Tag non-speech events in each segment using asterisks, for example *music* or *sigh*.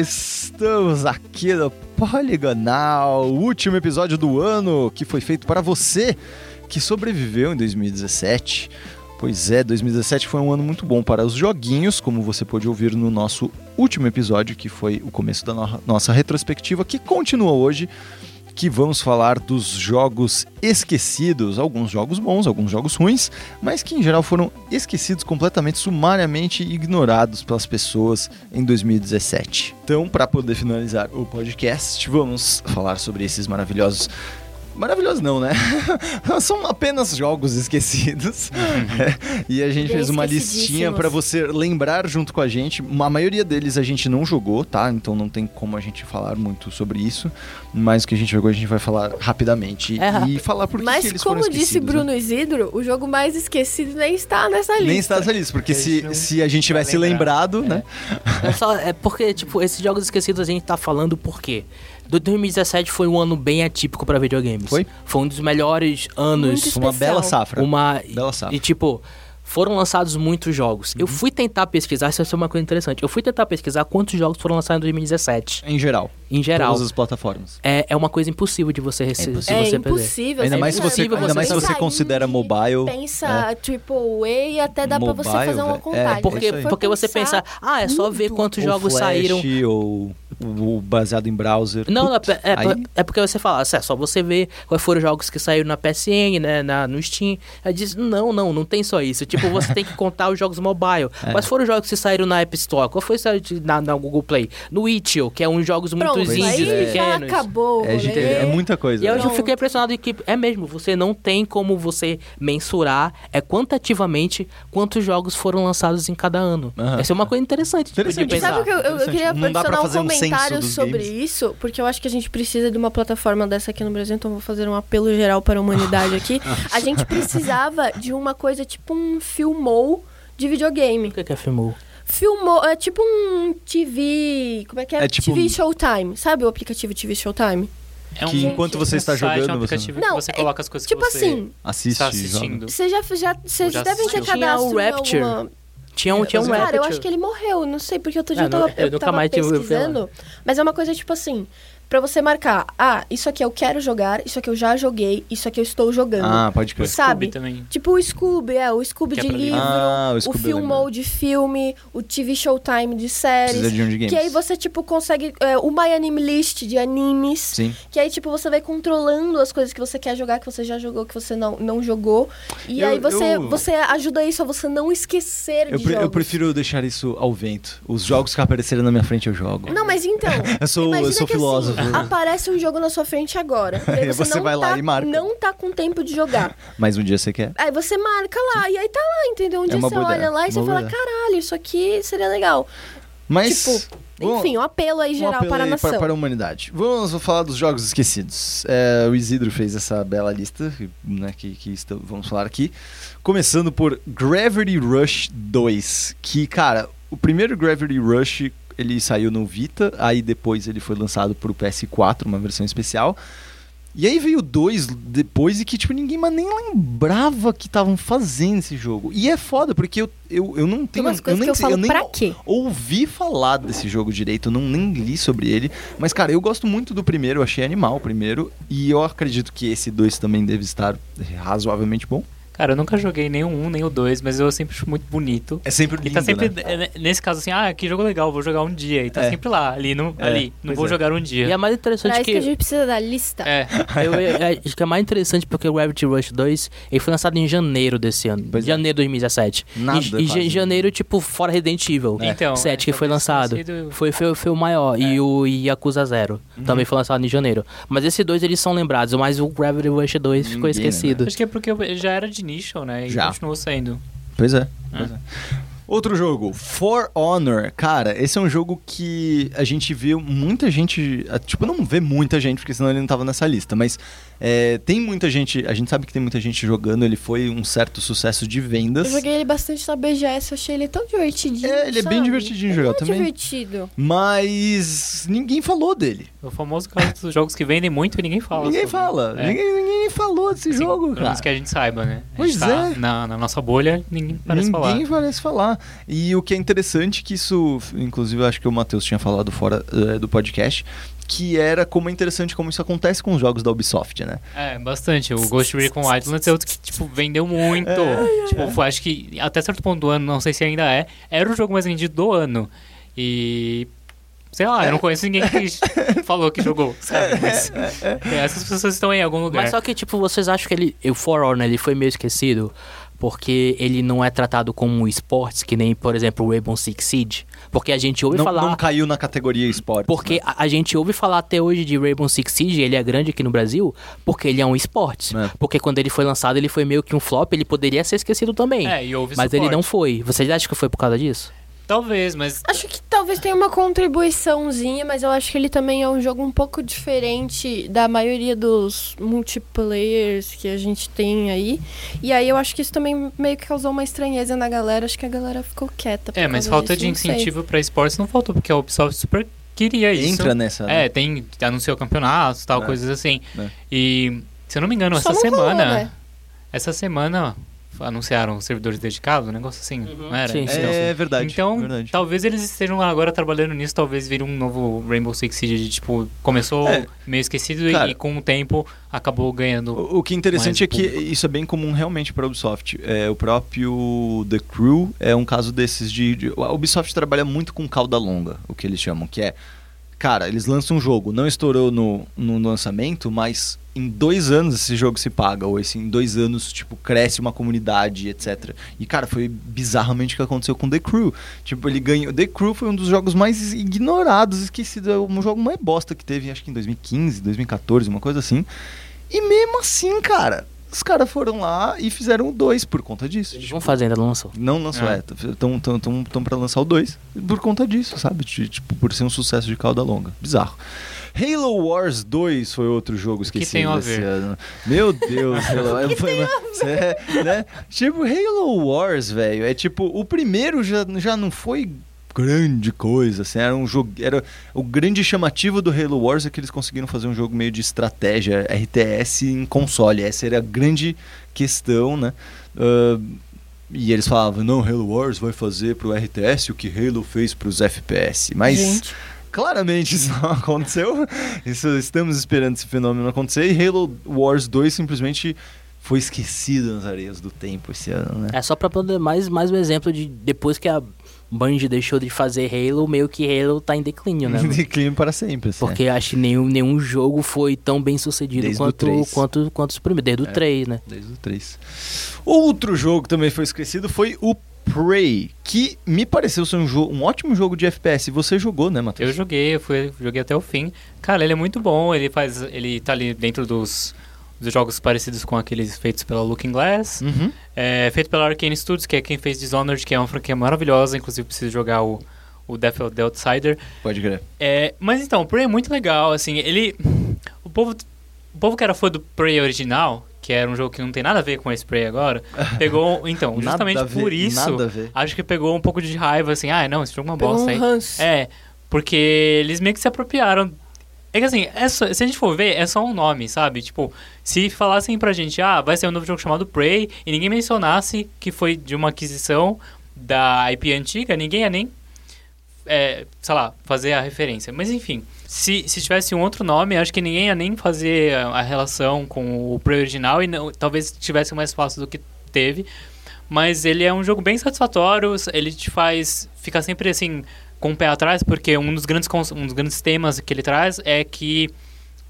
estamos aqui no Poligonal, último episódio do ano que foi feito para você que sobreviveu em 2017. Pois é, 2017 foi um ano muito bom para os joguinhos, como você pôde ouvir no nosso último episódio, que foi o começo da no nossa retrospectiva, que continua hoje que vamos falar dos jogos esquecidos, alguns jogos bons, alguns jogos ruins, mas que em geral foram esquecidos completamente, sumariamente ignorados pelas pessoas em 2017. Então, para poder finalizar o podcast, vamos falar sobre esses maravilhosos Maravilhoso não, né? *laughs* São apenas jogos esquecidos. Uhum. *laughs* e a gente Bem fez uma listinha para você lembrar junto com a gente. A maioria deles a gente não jogou, tá? Então não tem como a gente falar muito sobre isso. Mas o que a gente jogou a gente vai falar rapidamente é, e falar por que, Mas que eles como disse Bruno né? Isidro, o jogo mais esquecido nem está nessa lista. Nem está nessa lista, porque se, se a gente tivesse lembrado, é. né? É só é porque tipo esses jogos esquecidos a gente tá falando por quê? 2017 foi um ano bem atípico para videogames. Foi? Foi um dos melhores anos. Uma bela safra. Uma bela safra. E tipo, foram lançados muitos jogos. Uhum. Eu fui tentar pesquisar, isso é uma coisa interessante. Eu fui tentar pesquisar quantos jogos foram lançados em 2017. Em geral. Em geral. Todas as plataformas. É, é uma coisa impossível de você receber. É, impossível. É impossível. Ainda mais se você, ainda mais se você considera mobile. Pensa é. triple A e até dá mobile, pra você fazer uma contagem. É, porque, porque você pensa, ah, é só ver quantos jogos Flash, saíram. Ou o baseado em browser. Não, Putz, é, é, é, porque você fala, é só você ver quais foram os jogos que saíram na PSN, né, na, no Steam. Aí diz, não, não, não tem só isso. Tipo, você tem que contar os jogos mobile. *laughs* É. Quais foram os jogos que saíram na App Store? Qual foi na, na Google Play? No Itch.io, que é uns jogos muito indies, pequenos. acabou. É, gente, é, muita coisa. E eu já fiquei impressionado que é mesmo, você não tem como você mensurar é quantitativamente quantos jogos foram lançados em cada ano. Uhum. Essa é uma coisa interessante, interessante. de pensar. Sabe que eu, eu, eu queria não adicionar um comentário um sobre games. isso, porque eu acho que a gente precisa de uma plataforma dessa aqui no Brasil, então vou fazer um apelo geral para a humanidade aqui. *laughs* a gente precisava de uma coisa tipo um filmou de videogame. O que é filmou? Filmou, é tipo um TV. Como é que é? é tipo TV Showtime. Sabe o aplicativo TV Showtime? É um, que enquanto você está jogando, um aplicativo você... Não, você coloca as coisas tipo que você assim, assiste, está assistindo. Você já, já, vocês já devem ter cadastro Tinha o Rapture. Alguma... Tinha um, tinha um Cara, eu acho que ele morreu, não sei, porque outro dia Ah, eu tava, não, eu eu nunca tava mais pesquisando. Mas é uma coisa tipo assim, pra você marcar, ah, isso aqui eu quero jogar, isso aqui eu já joguei, isso aqui eu estou jogando. Ah, pode crer. O Sabe? Scooby também. Tipo o Scooby, é, o Scooby Que é de pra livro. Ah, o o, Scooby Filmou lembro. de filme, o TV Showtime de séries. Precisa de um de games. Que aí você, tipo, consegue. é, o My Anime List de animes. Sim. Que aí, tipo, você vai controlando as coisas que você quer jogar, que você já jogou, que você não, não jogou. E Eu- aí você, eu- você ajuda isso a você não esquecer Eu, de pre- eu prefiro deixar isso ao vento. Os jogos que aparecerem na minha frente eu jogo. Não, mas então. *laughs* Eu sou- eu sou que, filósofo. Assim, aparece um jogo na sua frente agora. *laughs* aí Você não vai lá tá- e marca. Não tá com tempo de jogar. Mas um dia você quer. Aí você marca lá, e aí tá lá, entendeu? Um dia uma você olha ideia, lá e você uma boa fala, ideia. caralho, isso aqui seria legal. Mas. Tipo, Enfim, um apelo aí um geral apelo para a nação. Para, para a humanidade. Vamos falar dos jogos esquecidos. É, o Isidro fez essa bela lista, né, que, que está- vamos falar aqui. Começando por Gravity Rush 2, que, cara, o primeiro Gravity Rush ele saiu no Vita, aí depois ele foi lançado para o PS4, uma versão especial. E aí veio dois depois e que, tipo, ninguém mais nem lembrava que estavam fazendo esse jogo. E é foda, porque eu, eu, eu não tenho... coisas nem eu sei- falo, nem ouvi falar desse jogo direito, eu não nem li sobre ele. Mas, cara, eu gosto muito do primeiro, eu achei animal o primeiro. E eu acredito que esse dois também deve estar razoavelmente bom. Cara, eu nunca joguei nem o 1, nem o 2, mas eu sempre acho muito bonito. É sempre E lindo, tá sempre, né? é, nesse caso assim, ah, que jogo legal, vou jogar um dia. E tá É. sempre lá, ali, no, É, ali. Não pois vou é. jogar um E dia. é mais Pra interessante isso que a que. gente precisa da lista. É. *laughs* Eu, eu- eu acho que é mais interessante porque o Gravity Rush 2 ele foi lançado em janeiro desse ano. Pois é. janeiro de 2017. Nada e, e em janeiro, tipo, fora Resident Evil. Então, 7 que foi lançado. sido- Foi, foi, foi o maior. E o Yakuza Zero também foi lançado em janeiro. Mas esses dois eles são lembrados, mas o Gravity Rush 2 ficou Ninguém esquecido. Acho que é porque já era de nicho, né? E Já. continuou sendo. Pois é. Pois é. Outro jogo, For Honor. Cara, esse é um jogo que a gente viu muita gente. Tipo, não vê muita gente, porque senão ele não tava nessa lista. Mas é, tem muita gente. A gente sabe que tem muita gente jogando. Ele foi um certo sucesso de vendas. Eu joguei ele bastante na BGS, eu achei ele tão divertidinho. É, ele é bem sabe? divertidinho de Ele jogar é também. divertido. Mas ninguém falou dele. O famoso caso dos jogos que vendem muito e ninguém fala. ninguém sobre. fala. É. Ninguém, ninguém falou desse Assim, jogo, pelo cara. menos que a gente saiba, né? A Pois gente tá é. Na, na nossa bolha, ninguém parece Ninguém falar. parece falar. E o que é interessante que isso, inclusive eu acho que o Matheus tinha falado fora eh, do podcast, que era como é interessante como isso acontece com os jogos da Ubisoft, né? É, bastante. O Ghost Recon Wildlands é outro que, tipo, vendeu muito. tipo, foi- acho que até certo ponto do ano, não sei se ainda é, era o jogo mais vendido do ano. E... Sei lá, eu não conheço ninguém que *laughs* falou que jogou, sabe? Mas, essas pessoas estão em algum lugar. Mas só que, tipo, vocês acham que ele, o For Honor ele foi meio esquecido porque ele não é tratado como um esportes, que nem, por exemplo, o Rainbow Six Siege? Porque a gente ouve Não, falar... não caiu na categoria esporte. Porque a, a gente ouve falar até hoje de Rainbow Six Siege, ele é grande aqui no Brasil, porque ele é um esporte. É. Porque quando ele foi lançado, ele foi meio que um flop, ele poderia ser esquecido também. É, e houve mas ele suporte. não foi. Vocês acham que foi por causa disso? Talvez, mas Acho que talvez tenha uma contribuiçãozinha, mas eu acho que ele também é um jogo um pouco diferente da maioria dos multiplayers que a gente tem aí. E aí eu acho que isso também meio que causou uma estranheza na galera. Acho que a galera ficou quieta. por É, mas falta disso, de incentivo pra esportes não faltou, porque a Ubisoft super queria isso. Entra nessa. né? É, tem, anunciou campeonatos, tal, É. coisas assim. É. E, se eu não me engano, Só essa rolou, semana, né? essa semana anunciaram servidores dedicados, um negócio assim, não era? Sim, sim. É verdade. Então, verdade. talvez eles estejam agora trabalhando nisso, talvez vire um novo Rainbow Six Siege, de, tipo, começou É. meio esquecido e- Cara, e, com o tempo acabou ganhando. O, o que é interessante é que público. isso é bem comum realmente para a Ubisoft. É, o próprio The Crew é um caso desses de, de- A Ubisoft trabalha muito com cauda longa, o que eles chamam, que é. Cara, eles lançam um jogo, não estourou no, no lançamento, mas em dois anos esse jogo se paga, ou esse, em dois anos, tipo, cresce uma comunidade, etc. E, cara, foi bizarramente o que aconteceu com The Crew. Tipo, ele ganhou. The Crew foi um dos jogos mais ignorados, esquecido. É um jogo mais bosta que teve, acho que em 2015, 2014, uma coisa assim. E mesmo assim, cara, os caras foram lá e fizeram o 2 por conta disso. Eles Tipo, vão fazer, ainda não lançou. não lançou, é. Estão tão, tão, tão pra lançar o 2 por conta disso, sabe? Ti- Tipo, por ser um sucesso de cauda longa. Bizarro. Halo Wars 2 foi outro jogo esquecido tem a esse ver? ano. Meu Deus, *laughs* Halo, foi, é, né? Tipo, Halo Wars, velho, é tipo, o primeiro já, já não foi grande coisa, assim, era um jogo, era o grande chamativo do Halo Wars é que eles conseguiram fazer um jogo meio de estratégia RTS em console, essa era a grande questão, né? Ah, e eles falavam, não, Halo Wars vai fazer pro RTS o que Halo fez pros FPS. Mas Gente. Claramente isso não *laughs* aconteceu. Isso, estamos esperando esse fenômeno acontecer. E Halo Wars 2 simplesmente foi esquecido nas areias do tempo esse ano, né? É só pra poder mais, mais um exemplo de depois que a Band deixou de fazer Halo, meio que Halo tá em declínio, né? *laughs* mano? Declínio para sempre. assim. Porque acho que nenhum, nenhum jogo foi tão bem sucedido Desde o quanto, quanto, quanto os primeiros. Desde o É. 3, né? Desde o 3. Outro jogo que também foi esquecido foi o Prey, que me pareceu ser um, um ótimo jogo de FPS. Você jogou, né, Matheus? Eu joguei, eu fui, joguei até o fim. Cara, ele é muito bom, ele faz. Ele tá ali dentro dos, dos jogos parecidos com aqueles feitos pela Looking Glass. Uhum. É feito pela Arkane Studios, que é quem fez Dishonored, que é uma franquia maravilhosa, inclusive preciso jogar o, o Death of the Outsider. Pode crer. É, mas então, o Prey é muito legal, assim, ele... O povo, o povo que era fã do Prey original, que era um jogo que não tem nada a ver com esse Prey agora, *laughs* pegou... Então, Nada justamente ver, por isso, Nada a ver. acho que pegou um pouco de raiva, assim, ah, não, esse jogo é uma Pegou bosta um aí. ranço. É, porque eles meio que se apropriaram. É que assim, é só- se a gente for ver, é só um nome, sabe? Tipo, se falassem pra gente, ah, vai ser um novo jogo chamado Prey, e ninguém mencionasse que foi de uma aquisição da IP antiga, ninguém ia nem, é, sei lá, fazer a referência. Mas enfim, se, se tivesse um outro nome, acho que ninguém ia nem fazer a, relação com o Prey original, e não, talvez tivesse mais fácil do que teve. Mas ele é um jogo bem satisfatório, ele te faz ficar sempre assim com o pé atrás, porque um dos grandes, um dos grandes temas que ele traz é que.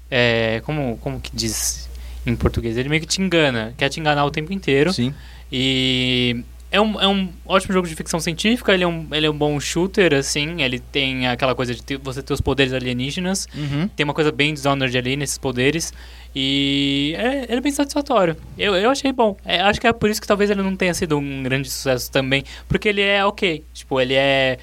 É, como, como que diz em português? Ele meio que te engana, quer te enganar o tempo inteiro. Sim. E é um, é um ótimo jogo de ficção científica, ele é, um, ele é um bom shooter, assim, ele tem aquela coisa de ter- você ter os poderes alienígenas. Uhum. Tem uma coisa bem Dishonored ali nesses poderes. E é, ele é bem satisfatório. Eu, eu achei bom. É, acho que é por isso que talvez ele não tenha sido um grande sucesso também. Porque ele é ok. Tipo, ele é.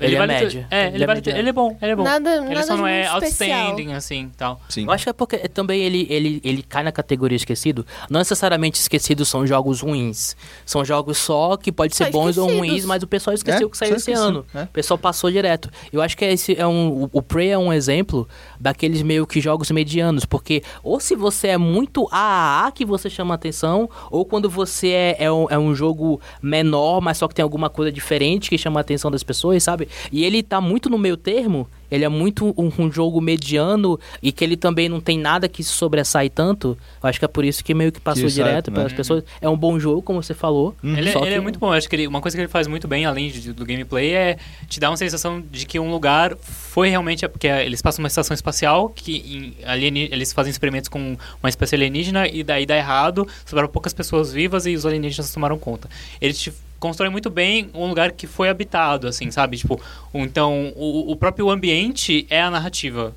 Ele é vale médio. É, Ele ele, é vale- ele é bom, ele é bom. Nada, ele nada só não é especial. outstanding, assim, tal. Sim. Eu acho que é porque também ele, ele, ele cai na categoria esquecido. Não necessariamente esquecidos são jogos ruins. São jogos só que pode ser Só bons ou esquecidos. ruins, mas o pessoal esqueceu É, que saiu esse ano. é. O pessoal passou direto. Eu acho que esse é um. O, o Prey é um exemplo daqueles meio que jogos medianos. Porque ou se você é muito AAA que você chama atenção, ou quando você é, é, um, é um jogo menor, mas só que tem alguma coisa diferente que chama a atenção das pessoas, sabe? E ele tá muito no meio termo. Ele é muito um, um jogo mediano e que ele também não tem nada que se sobressai tanto. Eu acho que é por isso que meio que passou Que sai, direto né? pelas pessoas. É um bom jogo, como você falou. Ele, Só ele é que- muito bom, eu acho que ele- uma coisa que ele faz muito bem, além de- do gameplay, é te dar uma sensação de que um lugar foi realmente. Porque eles passam uma estação espacial, que em- alieni- eles fazem experimentos com uma espécie alienígena, e daí dá errado, sobraram poucas pessoas vivas e os alienígenas tomaram conta. Ele te constrói muito bem um lugar que foi habitado, assim, sabe? Tipo, então, o, o próprio ambiente é a narrativa.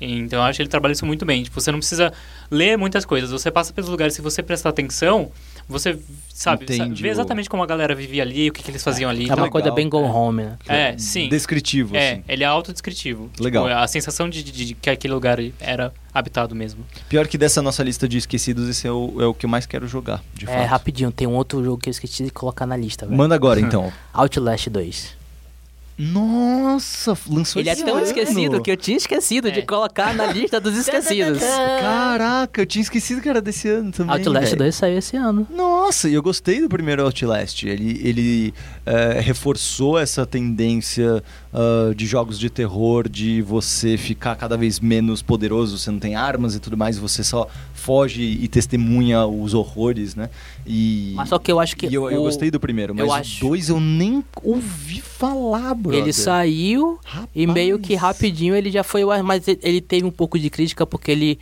Então eu acho que ele trabalha isso muito bem. Tipo, você não precisa ler muitas coisas. Você passa pelos lugares, se você prestar atenção, você sabe, Entende sabe vê exatamente como a galera vivia ali, o que, que eles faziam ali. É tal. uma coisa bem go é. home, né? É, sim. Descritivo, É, assim. ele é autodescritivo. Legal. Tipo, a sensação de, de- de que aquele lugar era habitado mesmo. Pior que dessa nossa lista de esquecidos, esse é o, é o que eu mais quero jogar, de É, fato. rapidinho, tem um outro jogo que eu esqueci de colocar na lista, velho. Manda agora, então. *laughs* Outlast 2. Nossa, lançou Ele é tão ano. esquecido que eu tinha esquecido de É. colocar na lista dos *laughs* esquecidos. Caraca, eu tinha esquecido que era desse ano também. Outlast velho. 2 saiu esse ano. Nossa, e eu gostei do primeiro Outlast. Ele, ele é, reforçou essa tendência ah, de jogos de terror, de você ficar cada vez menos poderoso, você não tem armas e tudo mais, você só foge e testemunha os horrores, né? E, Mas só que eu acho que. eu, eu o- gostei do primeiro, mas eu acho- dois eu nem ouvi falar, brother. Ele saiu e meio que Rapaz. rapidinho ele já foi. Mas ele teve um pouco de crítica porque ele.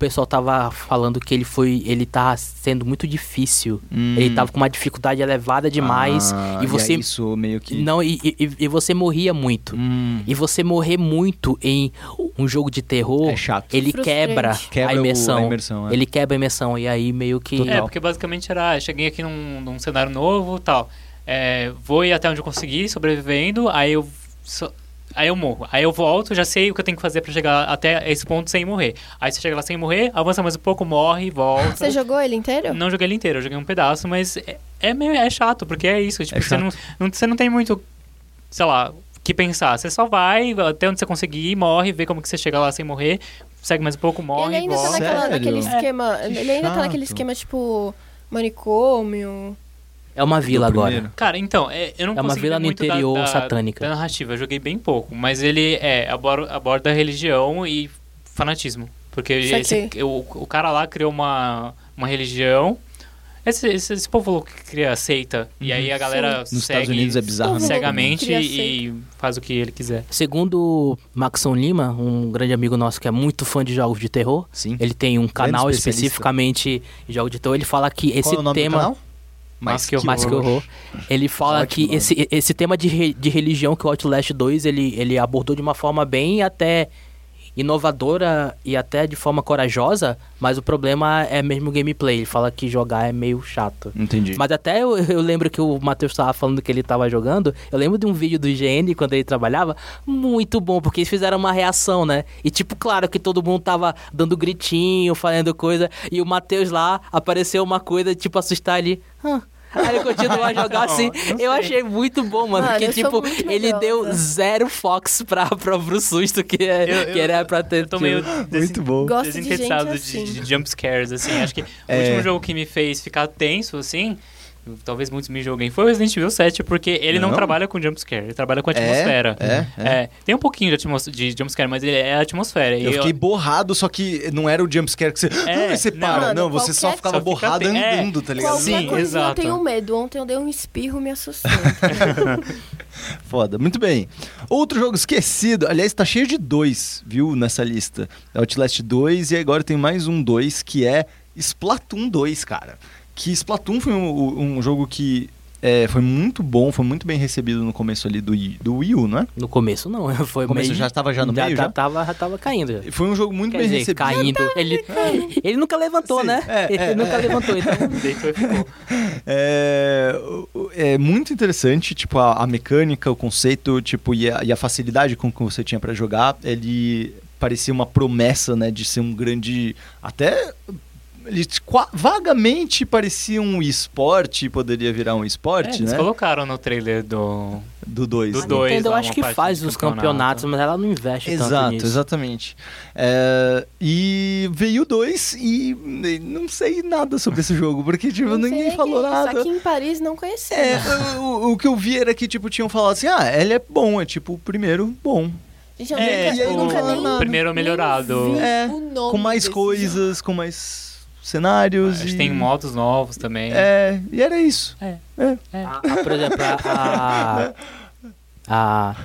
O pessoal tava falando que ele foi. Ele tá sendo muito difícil. Hum. Ele tava com uma dificuldade elevada demais. Ah, e você. aí isso meio que... Não, e, e, e você morria muito. Hum. E você morrer muito em um jogo de terror, É chato. ele quebra, Quebra a o- imersão. a imersão, é. Ele quebra a imersão. E aí meio que. Total. É, porque basicamente era, ah, cheguei aqui num, num cenário novo tal. É, vou ir até onde eu conseguir, sobrevivendo, aí eu. so- Aí eu morro. Aí eu volto, já sei o que eu tenho que fazer pra chegar até esse ponto sem morrer. Aí você chega lá sem morrer, avança mais um pouco, morre, volta. Você jogou ele inteiro? Não joguei ele inteiro, eu joguei um pedaço, mas é, é meio é chato, porque é isso. Tipo, É você, não, não, você não tem muito, sei lá, o que pensar. Você só vai até onde você conseguir, morre, vê como que você chega lá sem morrer, segue mais um pouco, morre, ele ainda tá volta. naquela, Sério? naquele É. esquema. Que ele ainda tá naquele chato. esquema tipo manicômio. É uma vila agora. Cara, então, é, eu não É uma vila no muito da- interior da, satânica. Da narrativa, eu joguei bem pouco, mas ele é aborda, aborda religião e fanatismo. Porque esse, o, o cara lá criou uma, uma religião. Esse, esse, esse povo louco que cria seita. E aí a galera Nos Estados segue Unidos é bizarro, né? cegamente e faz o que ele quiser. Segundo Maxon Lima, um grande amigo nosso que é muito fã de jogos de terror, Sim. ele tem um canal especificamente de jogos de terror. Ele fala que esse Qual é o nome tema. do canal? Mais que Mais que horror. Ele fala Ótimo que esse, esse tema de, re- de religião que o Outlast 2 ele, ele abordou de uma forma bem até inovadora e até de forma corajosa, mas o problema é mesmo o gameplay. Ele fala que jogar é meio chato. Entendi. Mas até eu, *laughs* eu lembro que o Matheus estava falando que ele estava jogando. Eu lembro de um vídeo do IGN quando ele trabalhava. Muito bom, porque eles fizeram uma reação, né? E tipo, claro que todo mundo tava dando gritinho, falando coisa. E o Matheus lá apareceu uma coisa, tipo, assustar ele. "Hã?" Aí ele continuou *laughs* a jogar assim. Eu achei muito bom, mano. Mano, porque, eu sou tipo, muito ele deu zero fox pra, pra, pro susto que, é, Eu- eu- que era pra ter. Eu tô meio. Muito bom. Gosto de gente desinteressado de, assim. de jump scares, assim. Acho que É. o último jogo que me fez ficar tenso, assim, talvez muitos me joguem, foi o Resident Evil 7, porque ele não, Não? trabalha com jump scare, ele trabalha com atmosfera. É, é. É, tem um pouquinho de, atmos de jump scare, mas ele é a atmosfera. E Eu fiquei borrado, só que não era o jumpscare que você. É, *laughs* você não. para. Mano, Não, você só ficava Só fica borrado ten- é. andando, tá ligado? Sim, coisa exato. eu tenho medo. Ontem eu dei um espirro me assustou. *laughs* Foda. Muito bem. Outro jogo esquecido. Aliás, tá cheio de dois, viu, nessa lista. Outlast 2 e agora tem mais um 2 que é Splatoon 2, cara. Que Splatoon foi um, um jogo que é, foi muito bom, foi muito bem recebido no começo ali do, Wii- do Wii U, não é? No começo não, *laughs* foi No começo meio... já estava já no meio, já? já? Tava, já tava caindo. já. Foi um jogo muito Quer bem dizer, recebido. caindo. Ele, *laughs* ele nunca levantou, Sim, né? é, *laughs* é, ele nunca é. levantou, então... E. É, o- é muito interessante, tipo, a, a mecânica, o conceito, tipo, e a, e a facilidade com que você tinha pra jogar, ele parecia uma promessa, né, de ser um grande, até ele qua- vagamente parecia um esporte, poderia virar um É, esporte, eles né, colocaram no trailer do. do 2. do A dois, Nintendo eu lá, acho uma que faz os campeonato. campeonatos, mas ela não investe tanto Exato, nisso. exatamente. É, e veio o 2 e não sei nada sobre esse jogo, porque tipo, Não ninguém falou que nada. Aqui em Paris não conhecia. É, o, o que eu vi era que, tipo, tinham falado assim, ah, ele é bom, é tipo o primeiro bom. Gente, eu É, nunca, e não nunca fala nem. Primeiro melhorado. nem vi É, o nome com mais desse coisas, com mais cenários. Acho e... que tem modos novos também. É, e era isso. É. É. A- a- por exemplo, a, *laughs* a,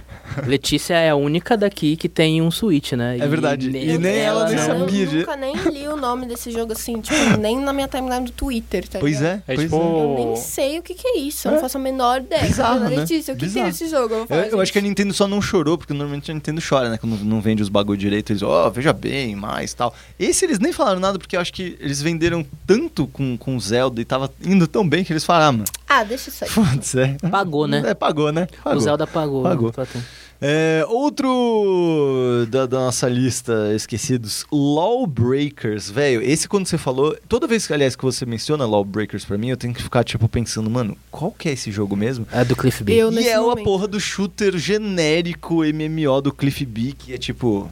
Letícia é a única daqui que tem um Switch, né? É verdade. E nem ela nem não, sabia Eu nunca nem li o nome desse jogo assim, tipo, nem na minha timeline do Twitter, tá Pois ligado? é, É pois tipo- é. Eu nem sei o que, que é isso, eu É. não faço a menor ideia. Bizarro, Fala, né? Letícia, o que, que Bizarro. é esse jogo? Eu, falar, Eu, eu acho que a "Gente, Nintendo só não chorou, porque normalmente a Nintendo chora, né? Quando não vende os bagulho direito, eles, ó, veja bem, mais tal. Esse eles nem falaram nada, porque eu acho que eles venderam tanto com, com Zelda e tava indo tão bem que eles falaram, ah, mano, Ah, deixa isso aí. foda-se, é. Pagou, né? É, pagou, né? Pagou. O Zelda pagou. Pagou. tu. É, outro da, da nossa lista esquecidos, Lawbreakers, velho. Esse quando você falou, toda vez que aliás que você menciona Lawbreakers pra mim, eu tenho que ficar tipo pensando, mano, qual que é esse jogo mesmo? É do Cliff B. Eu e é a momento. porra do shooter genérico MMO do Cliff B, que é tipo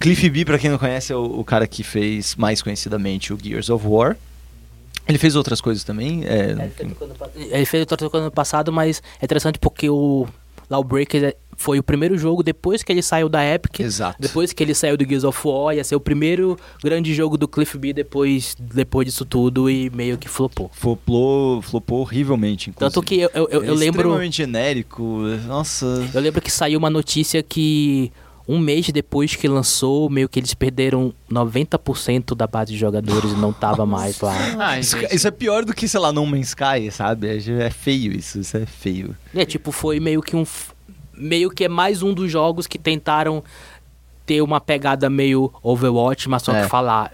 Cliff B, pra quem não conhece, é o, o cara que fez mais conhecidamente o Gears of War. Ele fez outras coisas também. é, Ele fez o Total ano passado, mas é interessante porque o Lawbreakers foi o primeiro jogo depois que ele saiu da Epic. Exato. Depois que ele saiu do Gears of War, ia ser o primeiro grande jogo do Cliff B depois, depois disso tudo e meio que flopou. Flopou, flopou horrivelmente, inclusive. Tanto que eu, eu, eu, É eu lembro. extremamente genérico. Nossa. Eu lembro que saiu uma notícia que um mês depois que lançou, meio que eles perderam 90% da base de jogadores e não tava mais lá. Ah, Isso, gente. isso é pior do que, sei lá, No Man's Sky, sabe? É, é feio isso, isso é feio. É, tipo, foi meio que um. Meio que é mais um dos jogos que tentaram ter uma pegada meio Overwatch, mas só É. que falar.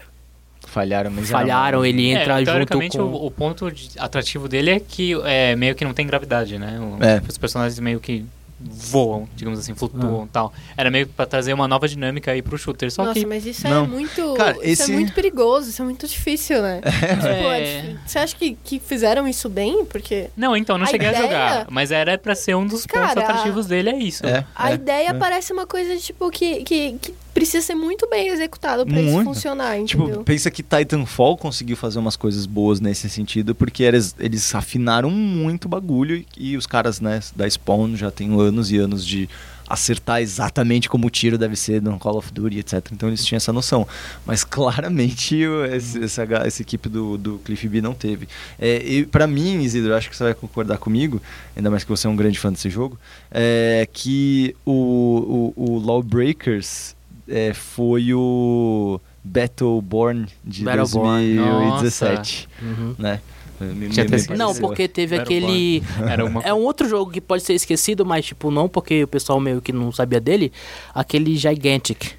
Falharam, mas Falharam, ele entra é, junto com. o, o ponto de- atrativo dele é que é, meio que não tem gravidade, né? O- É. Os personagens meio que voam, digamos assim, Ah. flutuam e tal. Era meio que pra trazer uma nova dinâmica aí pro shooter. Só Nossa, que. mas isso Não. é muito. Cara, Isso esse- é muito perigoso, isso é muito difícil, né? *laughs* Tipo, é É. difí- Você acha que, que fizeram isso bem? Porque Não, então, não A cheguei ideia- a jogar. Mas era pra ser um dos pontos Cara, atrativos dele, é isso. É, a é, ideia é. parece uma coisa, tipo, que, que, que precisa ser muito bem executada pra isso funcionar, Tipo, entendeu? pensa que Titanfall conseguiu fazer umas coisas boas nesse sentido, porque eles, eles afinaram muito o bagulho e, e os caras né, da Spawn já têm anos e anos de acertar exatamente como o tiro deve ser no Call of Duty, etc. Então eles tinham essa noção. Mas *laughs* claramente esse- essa, essa equipe do, do Cliff B não teve. É, e para mim, Isidro, acho que você vai concordar comigo, ainda mais que você é um grande fã desse jogo, é que o, o, o Lawbreakers é, foi o Battleborn de Battleborn, 2017, Uhum. né? Me- me-. Não, porque teve Battleborn. aquele. Era uma. É um outro jogo que pode ser esquecido, mas tipo, não porque o pessoal meio que não sabia dele. Aquele Gigantic.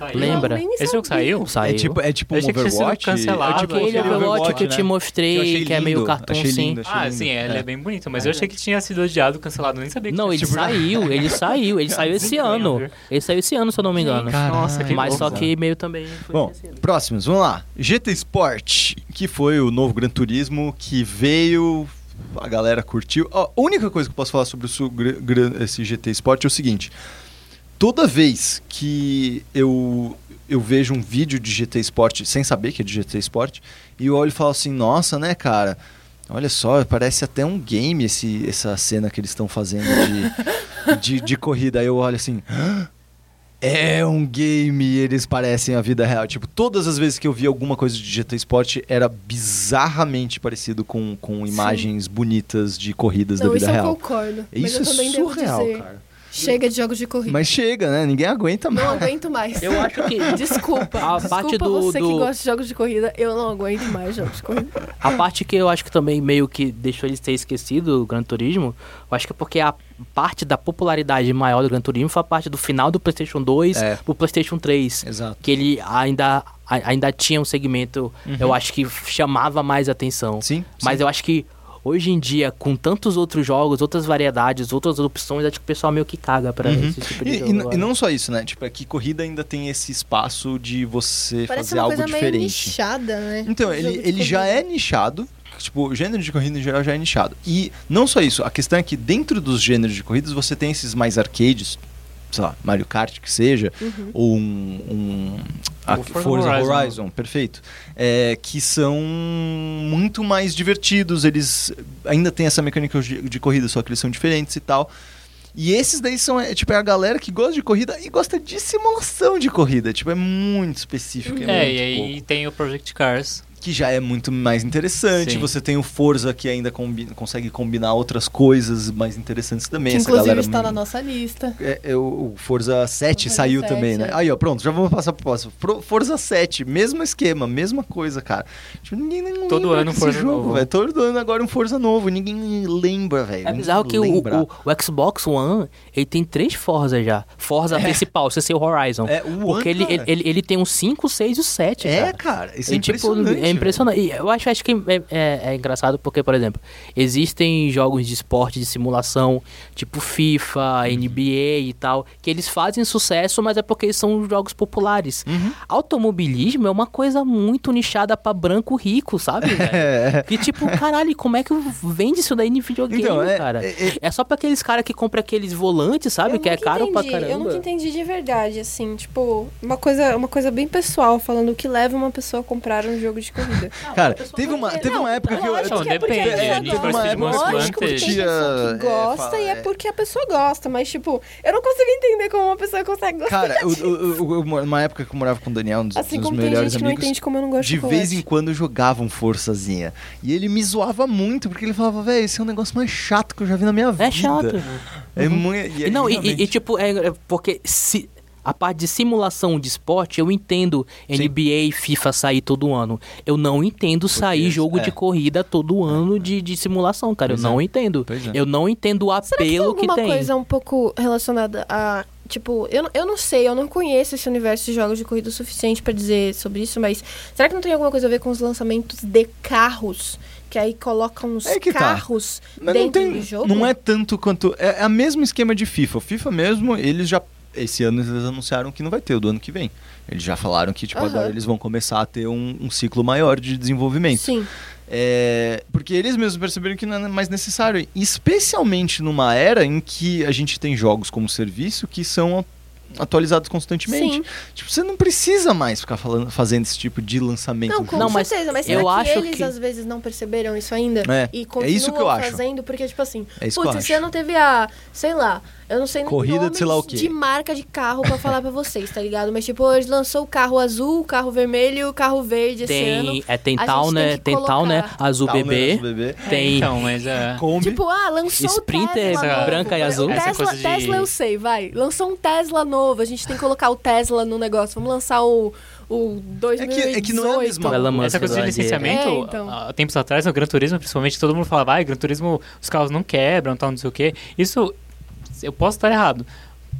Saiu. lembra? Nem Esse jogo sabia. saiu? Saiu. É tipo, é tipo Eu um achei que tinha sido Overwatch. cancelado, é tipo Aquele aquele Overwatch que eu né? te mostrei, Eu achei que é meio cartão achei sim. lindo, achei Ah, lindo. sim, ele é. É. bem bonito, mas eu achei que tinha sido odiado, cancelado, eu nem sabia que Não, ele sido. saiu, ele *laughs* saiu, ele saiu esse ano. Ele saiu esse ano, se eu não me engano. Caralho. Nossa, que Mas só que meio também foi Bom, esquecido. próximos, vamos lá. GT Sport, que foi o novo Gran Turismo que veio, a galera curtiu. A única coisa que eu posso falar sobre o esse GT Sport é o seguinte: toda vez que eu eu vejo um vídeo de GT Sport sem saber que é de GT Sport e eu olho e falo assim, nossa, né, cara? Olha só, parece até um game esse, essa cena que eles estão fazendo de, *laughs* de, de corrida. Aí eu olho assim, "Hã? é um game eles parecem a vida real. Tipo, todas as vezes que eu vi alguma coisa de GT Sport era bizarramente parecido com, com imagens bonitas de corridas Não, da vida isso eu real. concordo. mas Isso eu é surreal, cara. Chega de jogos de corrida. Mas chega, né? Ninguém aguenta mais. Não aguento mais. Eu acho que *laughs* Desculpa. A Desculpa parte do- você que do- gosta de jogos de corrida. Eu não aguento mais jogos de corrida. A parte que eu acho que também meio que deixou ele ter esquecido o Gran Turismo, eu acho que é porque a parte da popularidade maior do Gran Turismo foi a parte do final do PlayStation 2 É. pro PlayStation 3. Exato. Que ele ainda, ainda tinha um segmento, eu acho que chamava mais atenção. Sim. Mas sim. eu acho que hoje em dia, com tantos outros jogos, outras variedades, outras opções, acho que o pessoal meio que caga pra Uhum. esse tipo de E, jogo. e e não só isso, né? Tipo, é que corrida ainda tem esse espaço de você Parece fazer uma algo coisa meio diferente. nichada, né? Então, ele, ele já é nichado. Tipo, o gênero de corrida em geral já é nichado. E não só isso, a questão é que dentro dos gêneros de corridas você tem esses mais arcades, sei lá, Mario Kart que seja, Uhum. ou um. um a Forza, Forza Horizon, Horizon. perfeito. É, que são muito mais divertidos, eles ainda têm essa mecânica de, de corrida, só que eles são diferentes e tal. E esses daí são, é, tipo, é a galera que gosta de corrida e gosta de simulação de corrida. Tipo, é muito específico. É, É, muito e aí pouco tem o Project Cars. Que já é muito mais interessante. Sim. Você tem o Forza que ainda combi- consegue combinar outras coisas mais interessantes também. Que Essa inclusive galera está na nossa lista. é, é, o o Forza 7 Forza saiu 7, também, né? é. Aí, ó, pronto, já vamos passar pro próximo. Forza 7, mesmo esquema, mesma coisa, cara. Tipo, ninguém nem Todo lembra ano um Forza jogo, novo. velho. Todo ano agora um Forza novo, ninguém lembra, velho. É bizarro que o, o, o Xbox One, ele tem três Forza já. Forza principal, sem ser o Horizon. É, o One, Porque ele, ele, ele, ele tem o 5, 6 e o 7, É, cara. cara, isso é tipo, impressionante. É impressionante. E eu acho, acho que é, é- é engraçado porque, por exemplo, existem jogos de esporte, de simulação, tipo FIFA, Uhum. NBA e tal, que eles fazem sucesso, mas é porque eles são jogos populares. Uhum. Automobilismo é uma coisa muito nichada pra branco rico, sabe? *laughs* velho? É. Que tipo, caralho, como é que vende isso daí em videogame, Então, é- cara? é- É, é- só pra aqueles caras que compram aqueles volantes, sabe? Eu que é caro pra entendi, caramba. Eu nunca entendi de verdade, assim, tipo, uma coisa, uma coisa bem pessoal, falando o que leva uma pessoa a comprar um jogo de corrida. Cara, teve uma, teve uma época que eu. Não, que é porque depende, a pessoa a Need for gosta. Speed Most Lógico que pessoa que É, gosta fala- e é porque a pessoa gosta, mas tipo, eu não consigo entender como uma pessoa consegue gostar. Cara, o- o- o- uma época que eu morava com o Daniel, um dos, assim dos como tem melhores gente que não amigos. entende como eu não gosto de, de vez em quando jogava um Forçazinha. E ele me zoava muito, porque ele falava, velho, esse é um negócio mais chato que eu já vi na minha vida. É chato. É muito. E, E não, e, e- e, tipo, é, é porque se a parte de simulação de esporte, eu entendo Sim. NBA e FIFA sair todo ano. Eu não entendo sair jogo é. de corrida todo ano de, de simulação, cara. Pois eu não é. entendo. É. Eu não entendo o Será que tem apelo que alguma tem. coisa um pouco relacionada a. Tipo, eu, não- eu não sei, eu não conheço esse universo de jogos de corrida o suficiente pra dizer sobre isso, mas será que não tem alguma coisa a ver com os lançamentos de carros? Que aí colocam os É que tá. carros Mas dentro não, tem, do jogo? não é tanto quanto. É, é o mesmo esquema de FIFA. O FIFA mesmo, eles já. Esse ano eles anunciaram que não vai ter o do ano que vem. Eles já falaram que, tipo, Aham. agora eles vão começar a ter um, um ciclo maior de desenvolvimento. Sim. É, porque eles mesmos perceberam que não é mais necessário. Especialmente numa era em que a gente tem jogos como serviço que são atualizados constantemente. Sim. Tipo, você não precisa mais ficar falando, fazendo esse tipo de lançamento. Não, com Não, mas certeza, mas eu acho eles que- às vezes não perceberam isso ainda? É, E é continuam isso que eu acho. fazendo, porque, tipo assim, É putz, esse ano teve a, sei lá, eu não sei nem Corrida de sei lá o quê. de marca de carro pra falar pra vocês, tá ligado? Mas, tipo, hoje lançou o carro azul, o carro vermelho e o carro verde esse ano. Tem, é, tem a tal, né? tem que Tem tal, né? Azul Tal, né, bebê. azul bebê. Tem. Então, mas é. Kombi. Tipo, ah, lançou Sprinter o Tesla novo. branca e azul. Essa Tesla, coisa de- Tesla eu sei, vai. Lançou um Tesla novo, a gente tem que colocar o Tesla no negócio. Vamos lançar o, o 2018. é que não é a mesma- Elon Musk Essa coisa de licenciamento, É, então. há tempos atrás, no Gran Turismo, principalmente, todo mundo falava, ai, Gran Turismo, os carros não quebram, tal, não sei o quê. Isso, eu posso estar errado.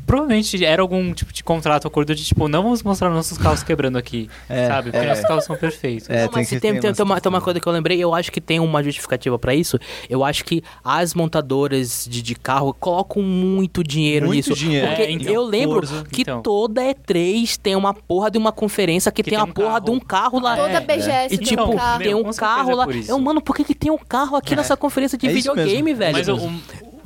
Provavelmente era algum tipo de contrato, acordo de tipo, não vamos mostrar nossos carros quebrando aqui, *laughs* É, sabe? Porque é. nossos carros são perfeitos. É, Não, tem mas que se tem, tem, tem uma, tem uma coisa que eu lembrei, eu acho que tem uma justificativa pra isso. Eu acho que as montadoras de, de carro colocam muito dinheiro Muito nisso. dinheiro. Porque É, então, eu lembro Forza. que Então. toda E3 tem uma porra de uma conferência que, Que tem tem uma um porra carro. de um carro lá. Toda É, BGS E tem tipo, um carro. tem um com certeza carro é lá. Eu, mano, por que, que tem um carro aqui É. nessa conferência de É videogame, velho? Mas o-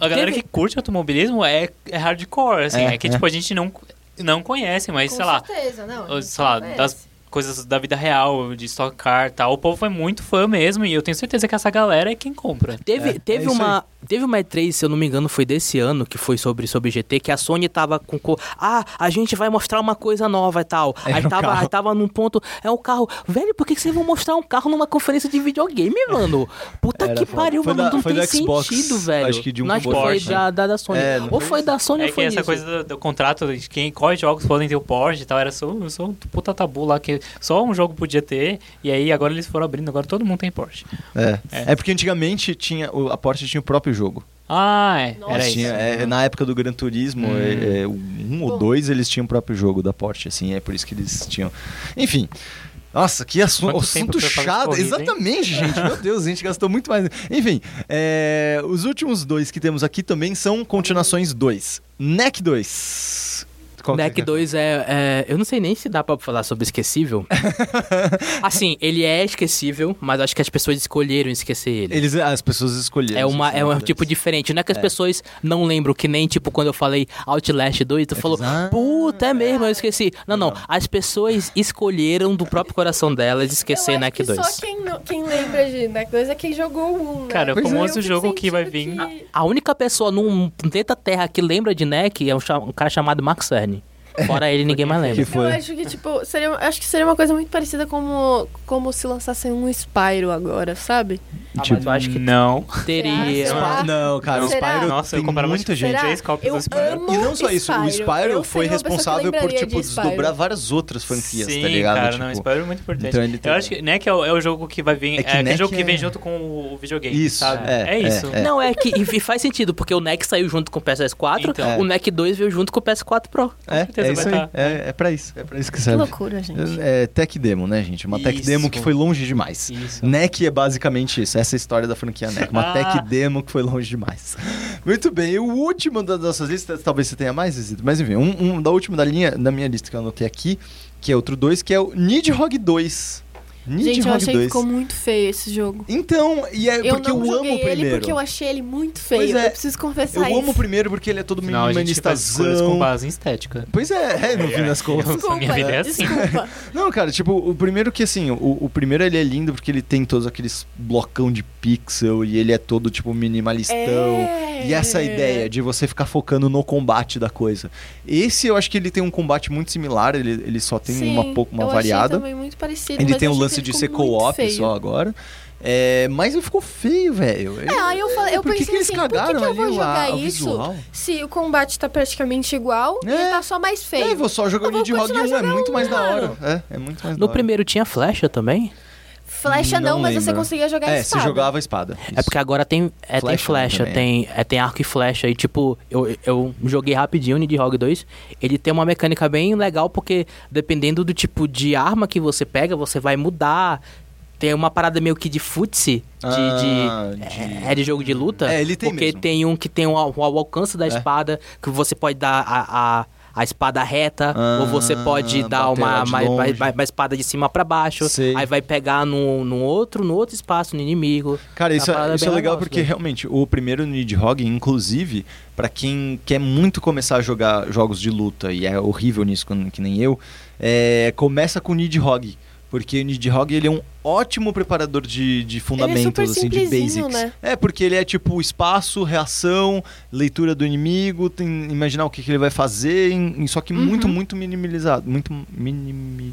a galera Teve- que curte automobilismo é, é hardcore, assim. É, É, que, é. tipo, a gente não, não conhece, mas, Com sei lá, certeza, não. a gente sei lá, das coisas da vida real, de Stock Car e tal. O povo é muito fã mesmo e eu tenho certeza que essa galera é quem compra. Teve, É, teve, é uma, Teve uma E3, se eu não me engano, foi desse ano, que foi sobre, sobre GT, que a Sony tava com. co- Ah, a gente vai mostrar uma coisa nova e tal. Era aí, um tava, carro. aí tava num ponto. É o carro. Velho, por que, que vocês vão mostrar um carro numa conferência de videogame, mano? Puta Era que pariu, Foi mano. da- não foi tem Xbox, sentido, velho. acho que de um não, acho que foi da, da, da Sony. É, ou foi da Sony É ou que foi essa isso. coisa do, do contrato de quem, quais jogos podem ter o Porsche e tal, era só, só um puta tabu lá, que só um jogo podia ter, e aí agora eles foram abrindo, agora todo mundo tem Porsche. É. É. é porque antigamente tinha, o- a Porsche tinha o próprio jogo. Ah, é, Nossa. era isso. Tinha, é, na época do Gran Turismo, Hum. é, é, um ou dois eles tinham o próprio jogo da Porsche, assim, é por isso que eles tinham. Enfim. Nossa, que assu Quanto assunto chato. corrida, hein? Exatamente, *laughs* gente. Meu Deus, a gente gastou muito mais. Enfim, é, os últimos dois que temos aqui também são continuações 2. NEC 2. Qual NEC quer? 2 é, é- Eu não sei nem se dá pra falar sobre esquecível. *laughs* assim, ele é esquecível, mas acho que as pessoas escolheram esquecer ele. Eles, as pessoas escolheram. É, uma, é o um tipo diferente. Não é que as pessoas não lembram, que nem tipo quando eu falei Outlast 2, tu falou, ah, puta, é mesmo, eu esqueci. Não, não. As pessoas escolheram do próprio coração delas esquecer que 2. Só quem, não- quem lembra de NEC 2 é quem jogou o 1, né? Cara, é o é. famoso jogo que vai vir. que- A única pessoa num planeta Terra que lembra de NEC é um, um cara chamado Max Cerny. Fora ele, ninguém mais Que lembra. foi? Eu acho que, tipo, seria, acho que seria uma coisa muito parecida como, como se lançassem um Spyro agora, sabe? Ah, Tipo, mas eu acho que Não. teria. Será? Não, cara, o? Spyro Nossa, eu tem comprava muita tipo, gente. Será? três cópias Eu do Spyro. amo E não só isso, o Spyro. Spyro Eu foi que responsável por, tipo, de Spyro. desdobrar várias outras franquias, Sim, tá ligado? cara, tipo, não, Spyro é muito importante. então ele tem- Eu acho que NEC é o, é o jogo que vai vir, É é, que aquele NEC jogo que vem é- junto com o videogame, Isso, sabe? é, isso. é, é. Não, é que e faz sentido, porque o NEC saiu junto com o PS4, Então. o NEC 2 veio junto com o PS4 Pro. É, certeza é isso vai aí. tá. É, é pra isso. É pra isso que Que serve. loucura, gente. É, é tech demo, né, gente? Uma tech Isso. Demo que foi longe demais. Isso. NEC é basicamente isso. Essa é a história da franquia NEC. Uma *laughs* Ah. tech demo que foi longe demais. Muito bem. E o último das nossas listas, talvez você tenha mais, Zizito. Mas enfim, um, um da última da linha, da minha lista que eu anotei aqui, que é outro dois, que é o Nidhogg 2. Gente, eu achei que 2. ficou muito feio esse jogo. Então, e é eu porque não eu amo o ele primeiro. porque eu achei ele muito Pois feio. é. Eu preciso confessar Eu isso. amo o primeiro porque ele é todo Não, a gente faz escolhas com minimalistazão. base em estética. Pois é, é, no fim das *laughs* contas. Eu- Desculpa, minha vida é assim. *laughs* Não, cara, tipo, o primeiro que assim, o, o primeiro ele é lindo porque ele tem todos aqueles blocão de pixel e ele é todo, tipo, minimalistão. É. E essa ideia de você ficar focando no combate da coisa. Esse eu acho que ele tem um combate muito similar, ele, ele só tem Sim, uma pouco uma eu variada. Achei também muito parecido, Ele mas tem eu o achei lance de ser co-op só agora. É, mas ele ficou feio, velho. É, aí eu falei, eu Por que pensei que eles assim, por que, cagaram que eu ali vou o- jogar a- o isso visual? se o combate tá praticamente igual e É. ele tá só mais feio? É, vou só jogar o continuar 1, é muito mais da hora. É, é muito mais da No hora. primeiro tinha flecha também? Flecha não, Não mas você conseguia jogar É, espada. você jogava espada. É porque agora tem, é, tem Flecha flecha, também. tem, é, tem arco e flecha. E tipo, eu, eu joguei rapidinho o Nidhogg 2. Ele tem uma mecânica bem legal, porque dependendo do tipo de arma que você pega, você vai mudar. Tem uma parada meio que de futsi, de, Ah, de, de- É de jogo de luta. É, ele tem Porque mesmo. tem um que tem o, o alcance da É. espada, que você pode dar a, a, a espada reta, Ah, ou você pode dar uma, uma, uma- uma espada de cima pra baixo. Sei. Aí vai pegar no, no outro, no outro espaço, no inimigo. Cara, isso, Uma parada é, isso é legal porque isso daí. realmente o primeiro Nidhogg, inclusive, pra quem quer muito começar a jogar jogos de luta e é horrível nisso, que nem eu, é, começa com o Nidhogg. Porque o Nidhogg ele é um ótimo preparador de, de fundamentos, super assim, de basics. né? É, porque ele é tipo espaço, reação, leitura do inimigo, tem, imaginar o que, que ele vai fazer, em, em- só que Uhum. muito, muito minimalizado. Muito minimi-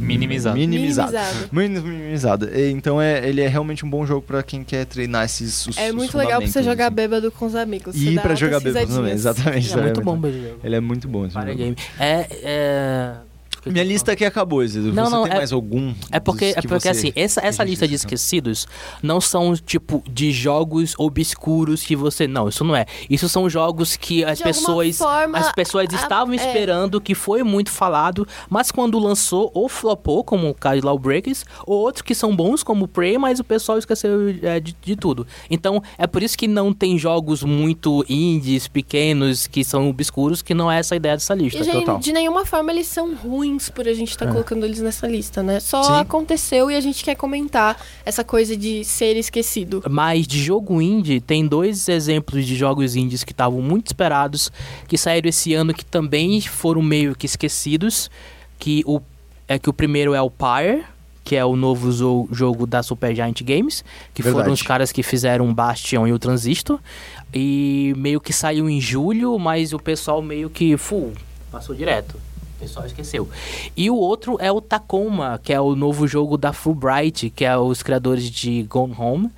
Minimizado. Minimizado. Minimizado. Muito minimizado. E, Então é, ele é realmente um bom jogo pra quem quer treinar esses os, É os muito legal pra você fundamentos, jogar assim. bêbado com os amigos. E pra altas jogar bêbado também, exatamente. É muito é bom esse jogo. Ele é muito bom esse Para jogo. game. É. é... Minha lista aqui acabou, Edu. Não, Você não, tem é- mais algum? É porque, é que porque assim, essa, essa lista de esquecidos não são, tipo, de jogos obscuros que você. Não, isso não é. Isso são jogos que as De pessoas. forma, as pessoas a- estavam é. esperando, que foi muito falado, mas quando lançou, ou flopou, como o caso de Lawbreakers, ou outros que são bons, como o Prey, mas o pessoal esqueceu é, de, de tudo. Então, é por isso que não tem jogos muito indies, pequenos, que são obscuros, que não é essa ideia dessa lista. E, gente, total. de nenhuma forma eles são ruins por a gente estar colocando eles nessa lista, né? Só Sim. aconteceu e a gente quer comentar essa coisa de ser esquecido. Mas de jogo indie, tem dois exemplos de jogos indies que estavam muito esperados, que saíram esse ano que também foram meio que esquecidos, que o é que o primeiro é o Pyre, que é o novo zo- jogo da Supergiant Games, que foram Verdade. os caras que fizeram o Bastion e o Transistor. E meio que saiu em julho, mas o pessoal meio que full, passou direto. O pessoal esqueceu. E o outro é o Tacoma, que é o novo jogo da Fulbright, que é os criadores de Gone Home.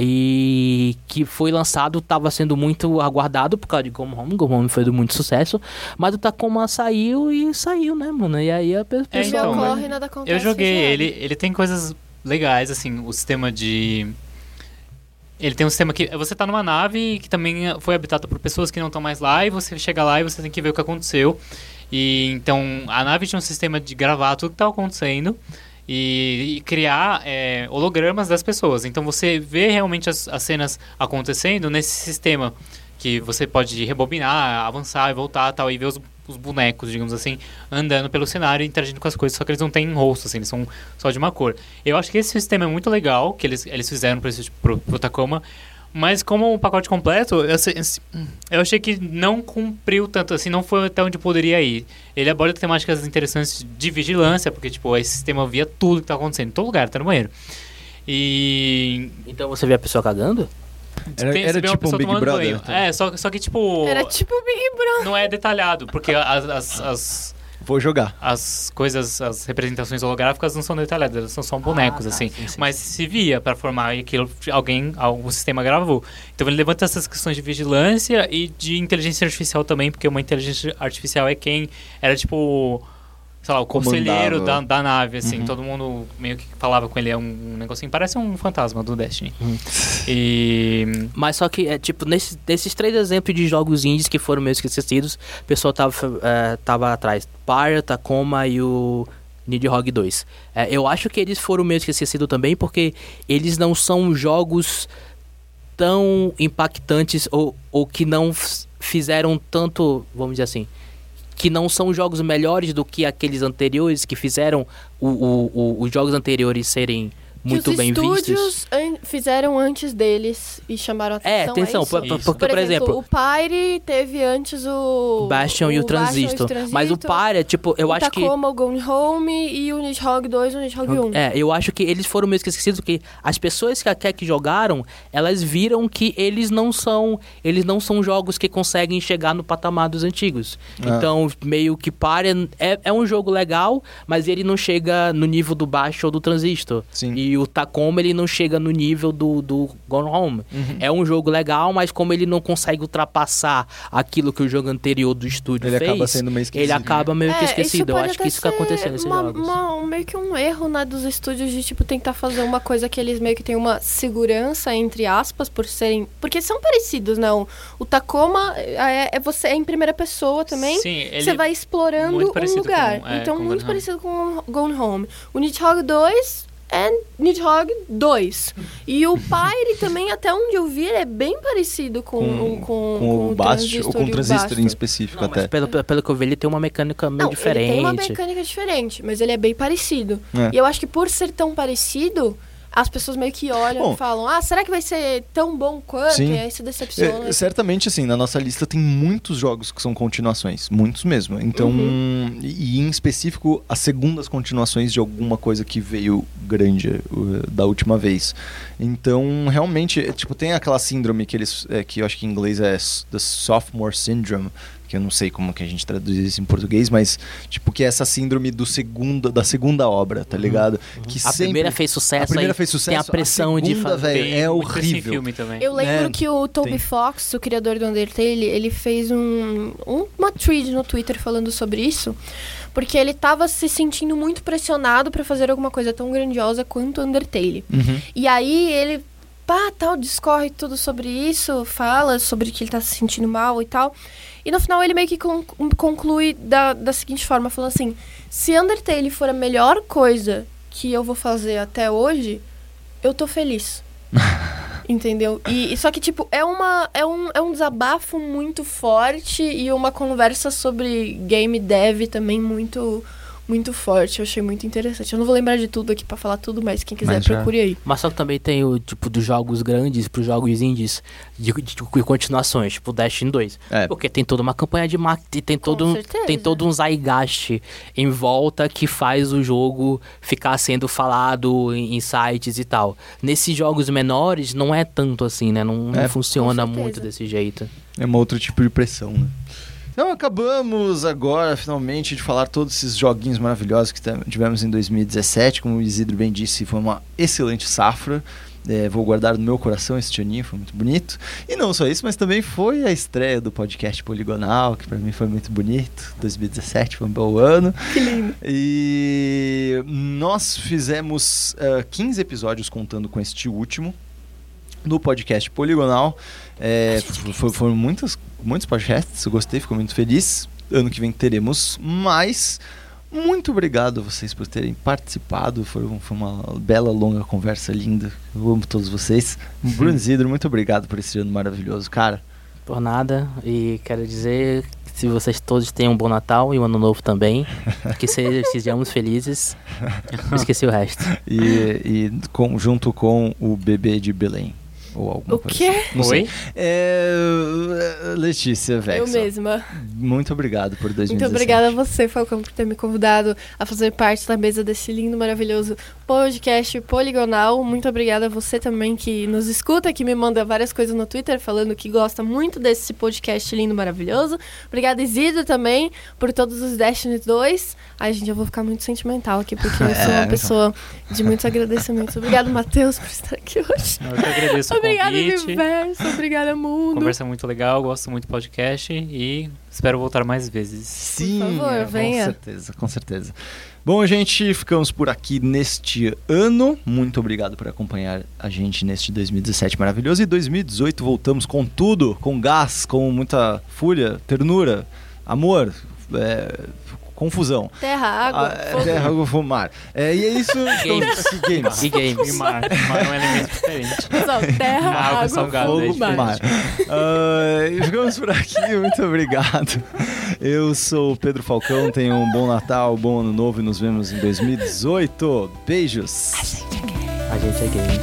E que foi lançado, estava sendo muito aguardado por causa de Gone Home. Gone Home foi de muito sucesso. Mas o Tacoma saiu e saiu, né, mano? E aí a pe- É, então, ocorre, nada acontece. Eu joguei ele, ele tem coisas legais, assim, o sistema de. Ele tem um sistema que. Você tá numa nave que também foi habitada por pessoas que não estão mais lá, e você chega lá e você tem que ver o que aconteceu. E então a nave tinha um sistema de gravar tudo que estava acontecendo e, e criar é, hologramas das pessoas. Então você vê realmente as, as cenas acontecendo nesse sistema que você pode rebobinar, avançar e voltar tal, e ver os, os bonecos, digamos assim, andando pelo cenário e interagindo com as coisas, só que eles não têm rosto, assim, eles são só de uma cor. Eu acho que esse sistema é muito legal, que eles, eles fizeram para esse pro, pro Tacoma, mas como um pacote completo, eu, eu achei que não cumpriu tanto assim, não foi até onde poderia ir. Ele aborda temáticas interessantes de vigilância, porque, tipo, esse sistema via tudo que tá acontecendo, em todo lugar, tá no banheiro. E Então você vê a pessoa cagando? Era, tem- era tipo um pessoa Big tomando Brother. banho. É, só, só que, tipo, Era tipo o Big Brother. não é detalhado, porque as, as, as, Vou jogar. as coisas, as representações holográficas não são detalhadas, elas são só bonecos, Ah, tá, assim. sim, sim. Mas se via para formar e aquilo, alguém, o sistema gravou. Então ele levanta essas questões de vigilância e de inteligência artificial também, porque uma inteligência artificial é quem era tipo, sei lá, o conselheiro da, da nave, assim. Uhum. Todo mundo meio que falava com ele, é um, um negocinho, parece um fantasma do Destiny. Uhum. E. Mas só que, é, tipo, nesses, nesses três exemplos de jogos indies que foram meio que esquecidos, o pessoal tava, é, tava atrás. Pyre, Tacoma e o Nidhogg 2. É, eu acho que eles foram meio que esquecidos também porque eles não são jogos tão impactantes ou, ou que não fizeram tanto, vamos dizer assim, que não são jogos melhores do que aqueles anteriores que fizeram o, o- o- os jogos anteriores serem muito que os bem vistos. estúdios an- fizeram antes deles e chamaram a É, atenção. atenção, isso? por- por- Isso. porque, por, exemplo, o Pyre teve antes o... Bastion e o Bastion Transistor. Mas o Pyre, tipo, eu o acho que. Tacoma, o Gone Home e o Nidhogg 2 e o Nidhogg 1. É, eu acho que eles foram meio que esquecidos porque as pessoas que até que jogaram, elas viram que eles não são, eles não são jogos que conseguem chegar no patamar dos antigos. Ah. Então, meio que Pyre é, é um jogo legal, mas ele não chega no nível do baixo ou do Transistor. Sim. E o Tacoma ele não chega no nível do, do Gone Home. Uhum. É um jogo legal, mas como ele não consegue ultrapassar aquilo que o jogo anterior do estúdio Ele fez, acaba sendo meio esquisito. ele acaba meio que É, esquecido. Eu acho que isso que aconteceu nesses uma- jogos. uma- um- meio que um erro, né, dos estúdios de, tipo, tentar fazer uma coisa que eles meio que têm uma segurança, entre aspas, por serem... Porque são parecidos, não? O Tacoma é, é você é em primeira pessoa também. Sim, ele. Você vai explorando um lugar. com, é, então, com muito Gone Home. parecido com o Gone Home. O Nidhogg 2 é Nidhogg 2. E o Pyre também, até onde eu vi, ele é bem parecido com, Com- o- com, Com o Bastion, ou com o Transistor Bastion. em específico Não, mas até. pelo, pelo- pelo que eu vi, ele tem uma mecânica meio Não, diferente. ele tem uma mecânica diferente, mas ele é bem parecido. É. E eu acho que por ser tão parecido, as pessoas meio que olham Bom, e falam: Ah, será que vai ser tão bom quanto? Sim. E aí se decepciona. É, certamente, assim, na nossa lista tem muitos jogos que são continuações. Muitos mesmo. Então, Uhum. e, em específico, as segundas continuações de alguma coisa que veio grande uh, da última vez. Então, realmente, é, tipo, tem aquela síndrome que eles. é, que eu acho que em inglês é The Sophomore Syndrome. Que eu não sei como que a gente traduz isso em português, mas, tipo, que é essa síndrome do segunda, da segunda obra, tá ligado? Que A sempre- primeira fez sucesso, a primeira aí fez sucesso, tem a pressão de segunda, fazer. velho, Tem é horrível. filme também. Eu lembro É, que o Toby tem. Fox, o criador do Undertale, ele fez um, um- uma thread no Twitter falando sobre isso, porque ele tava se sentindo muito pressionado pra fazer alguma coisa tão grandiosa quanto Undertale. Uhum. E aí ele, pá, tal, discorre tudo sobre isso, fala sobre que ele tá se sentindo mal e tal. E no final ele meio que con- conclui da, da seguinte forma, falando assim: se Undertale for a melhor coisa que eu vou fazer até hoje, eu tô feliz. *laughs* Entendeu? E, e só que, tipo, é, uma, é, um, é um desabafo muito forte e uma conversa sobre game dev também muito muito forte. Eu achei muito interessante. Eu não vou lembrar de tudo aqui pra falar tudo, mas quem quiser Mas já- procure aí. Mas só que também tem o tipo dos jogos grandes pros jogos indies de, de, de continuações, tipo Destiny 2. É. Porque tem toda uma campanha de marketing, tem todo, um, certeza. tem todo um zeitgeist em volta que faz o jogo ficar sendo falado em, em sites e tal. Nesses jogos menores não é tanto assim, né? Não, não É, funciona com certeza. muito desse jeito. É um outro tipo de pressão, né? Então acabamos agora, finalmente, de falar todos esses joguinhos maravilhosos que tivemos em 2017. Como o Isidro bem disse, foi uma excelente safra. É, vou guardar no meu coração esse aninho, foi muito bonito. E não só isso, mas também foi a estreia do podcast Poligonal, que pra mim foi muito bonito. 2017 foi um bom ano. Que lindo. E nós fizemos ah, 15 episódios contando com este último no podcast Poligonal. É, foram muitos, muitos podcasts, eu gostei, fico muito feliz. Ano que vem teremos mais. Muito obrigado a vocês por terem participado. Foi, foi uma bela, longa conversa linda. Eu amo todos vocês. Bruno Isidro, muito obrigado por esse ano maravilhoso, cara. Por nada. E quero dizer que se vocês todos tenham um bom Natal e um ano novo também, que se- *laughs* sejamos felizes. Esqueci o resto. E, e com- junto com o bebê de Belém. Ou alguma O coisa quê? assim. Não sei. Oi? É, Letícia Vexa. Eu mesma. Muito obrigado por 2017. Muito obrigada a você, Falcão, por ter me convidado a fazer parte da mesa desse lindo, maravilhoso podcast poligonal. Muito obrigada a você também que nos escuta, que me manda várias coisas no Twitter falando que gosta muito desse podcast lindo, maravilhoso. Obrigada, Isidro, também, por todos os Destiny 2. Ai, gente, eu vou ficar muito sentimental aqui, porque eu sou *laughs* É, uma então. pessoa de muitos agradecimentos. Obrigado, Matheus, por estar aqui hoje. Eu que agradeço o Obrigada, convite. universo. Obrigada, mundo. Conversa muito legal, gosto muito do podcast e espero voltar mais vezes. Sim, Por favor, é, venha. com certeza, com certeza. Bom, gente, ficamos por aqui neste ano. Muito obrigado por acompanhar a gente neste 2017 maravilhoso. E 2018 voltamos com tudo, com gás, com muita fúria, ternura, amor, é, confusão. Terra, água, Ah, é, fogo. terra, água, fogo, mar. É, e é isso. *laughs* Games. Então, games. E games. E mar. Mar é um elemento diferente. *laughs* Pessoal, terra, Água água, salgada, fogo, é Fogo, mar. mar. E ficamos por aqui, *laughs* muito obrigado. Eu sou o Pedro Falcão, tenham um bom Natal, bom ano novo e nos vemos em 2018. Beijos. A gente é games.